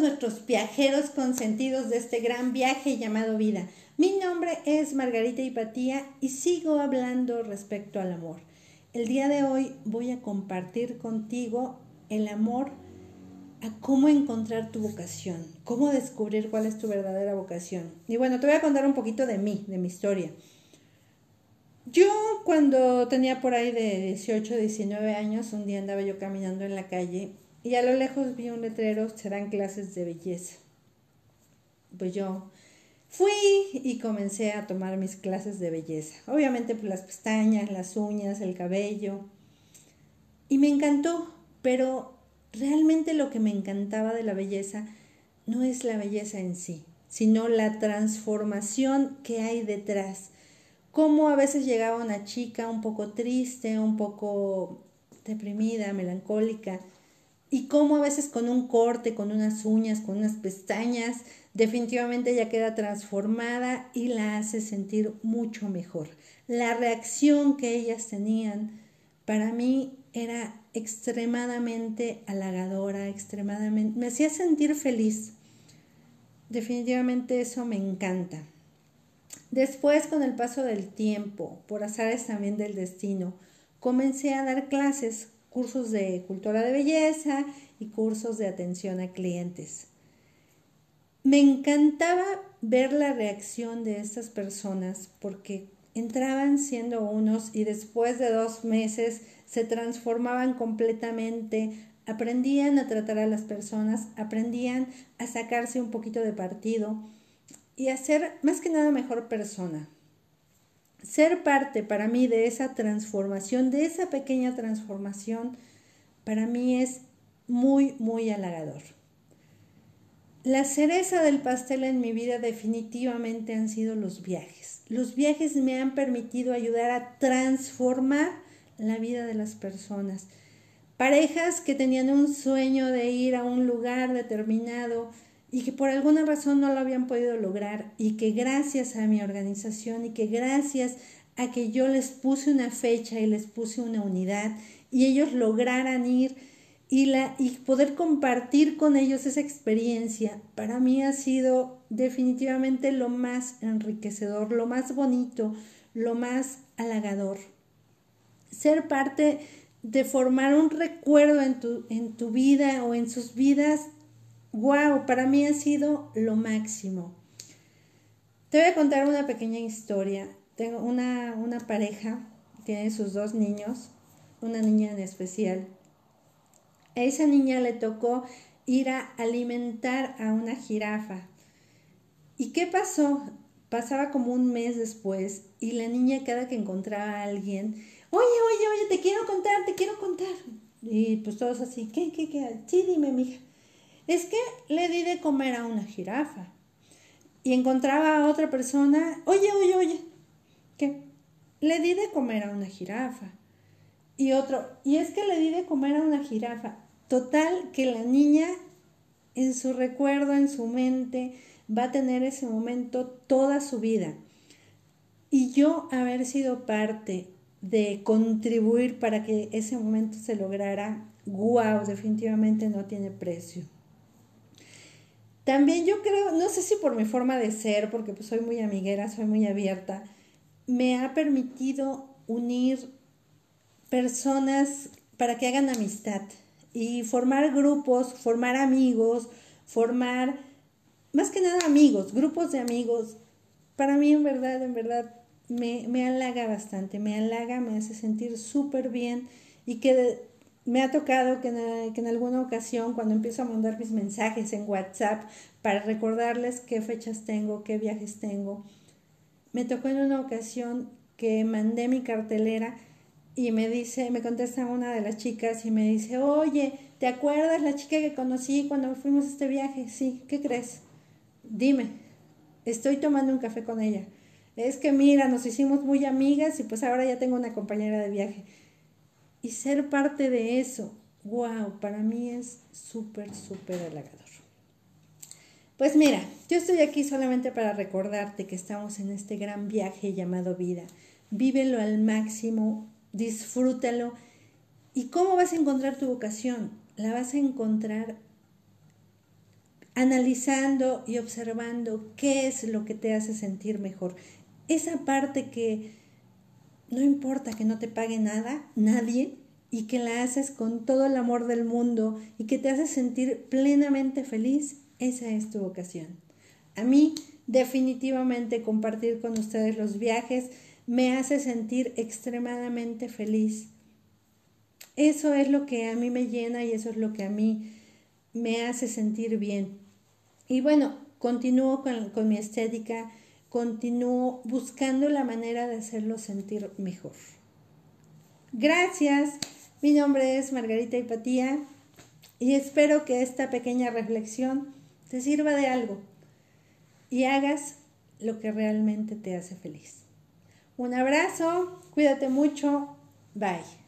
nuestros viajeros consentidos de este gran viaje llamado vida. Mi nombre es Margarita Hipatía y sigo hablando respecto al amor. El día de hoy voy a compartir contigo el amor a cómo encontrar tu vocación, cómo descubrir cuál es tu verdadera vocación. Y bueno, te voy a contar un poquito de mí, de mi historia. Yo cuando tenía por ahí de 18, 19 años, un día andaba yo caminando en la calle y a lo lejos vi un letrero, se dan clases de belleza. Pues yo fui y comencé a tomar mis clases de belleza. Obviamente pues las pestañas, las uñas, el cabello. Y me encantó, pero realmente lo que me encantaba de la belleza no es la belleza en sí, sino la transformación que hay detrás. Cómo a veces llegaba una chica un poco triste, un poco deprimida, melancólica, y cómo a veces con un corte, con unas uñas, con unas pestañas, definitivamente ella queda transformada y la hace sentir mucho mejor. La reacción que ellas tenían para mí era extremadamente halagadora, extremadamente, me hacía sentir feliz. Definitivamente eso me encanta. Después, con el paso del tiempo, por azares también del destino, comencé a dar clases cursos de cultura de belleza y cursos de atención a clientes. Me encantaba ver la reacción de estas personas porque entraban siendo unos y después de dos meses se transformaban completamente, aprendían a tratar a las personas, aprendían a sacarse un poquito de partido y a ser más que nada mejor persona ser parte para mí de esa transformación, de esa pequeña transformación, para mí es muy, muy halagador. La cereza del pastel en mi vida definitivamente han sido los viajes. Los viajes me han permitido ayudar a transformar la vida de las personas. Parejas que tenían un sueño de ir a un lugar determinado, y que por alguna razón no lo habían podido lograr y que gracias a mi organización y que gracias a que yo les puse una fecha y les puse una unidad y ellos lograran ir y, la, y poder compartir con ellos esa experiencia, para mí ha sido definitivamente lo más enriquecedor, lo más bonito, lo más halagador. Ser parte de formar un recuerdo en tu, en tu vida o en sus vidas wow, para mí ha sido lo máximo. Te voy a contar una pequeña historia. Tengo una, una pareja, tiene sus dos niños, una niña en especial. A esa niña le tocó ir a alimentar a una jirafa. ¿Y qué pasó? Pasaba como un mes después y la niña cada que encontraba a alguien, oye, oye, oye, te quiero contar, te quiero contar. Y pues todos así, ¿qué, qué, qué? Sí, dime, mija. Es que le di de comer a una jirafa. Y encontraba a otra persona, oye, oye, oye, ¿qué? Le di de comer a una jirafa. Y otro, y es que le di de comer a una jirafa. Total, que la niña en su recuerdo, en su mente, va a tener ese momento toda su vida. Y yo haber sido parte de contribuir para que ese momento se lograra, wow, definitivamente no tiene precio. También yo creo, no sé si por mi forma de ser, porque pues soy muy amiguera, soy muy abierta, me ha permitido unir personas para que hagan amistad y formar grupos, formar amigos, formar, más que nada amigos, grupos de amigos. Para mí en verdad, en verdad, me, me halaga bastante, me halaga, me hace sentir súper bien y que me ha tocado que en, alguna ocasión, cuando empiezo a mandar mis mensajes en WhatsApp para recordarles qué fechas tengo, qué viajes tengo, me tocó en una ocasión que mandé mi cartelera y me dice, me contesta una de las chicas y me dice, oye, ¿te acuerdas la chica que conocí cuando fuimos a este viaje? Sí, ¿qué crees? Dime, estoy tomando un café con ella. Es que mira, nos hicimos muy amigas y pues ahora ya tengo una compañera de viaje y ser parte de eso, wow, para mí es súper, súper halagador. Pues mira, yo estoy aquí solamente para recordarte que estamos en este gran viaje llamado vida. Vívelo al máximo, disfrútalo. ¿Y cómo vas a encontrar tu vocación? La vas a encontrar analizando y observando qué es lo que te hace sentir mejor. Esa parte que no importa que no te pague nada, nadie, y que la haces con todo el amor del mundo y que te hace sentir plenamente feliz, esa es tu vocación. A mí definitivamente compartir con ustedes los viajes me hace sentir extremadamente feliz. Eso es lo que a mí me llena y eso es lo que a mí me hace sentir bien. Y bueno, continúo con, mi estética, continúo buscando la manera de hacerlo sentir mejor. Gracias, mi nombre es Margarita Hipatía y espero que esta pequeña reflexión te sirva de algo y hagas lo que realmente te hace feliz. Un abrazo, cuídate mucho, bye.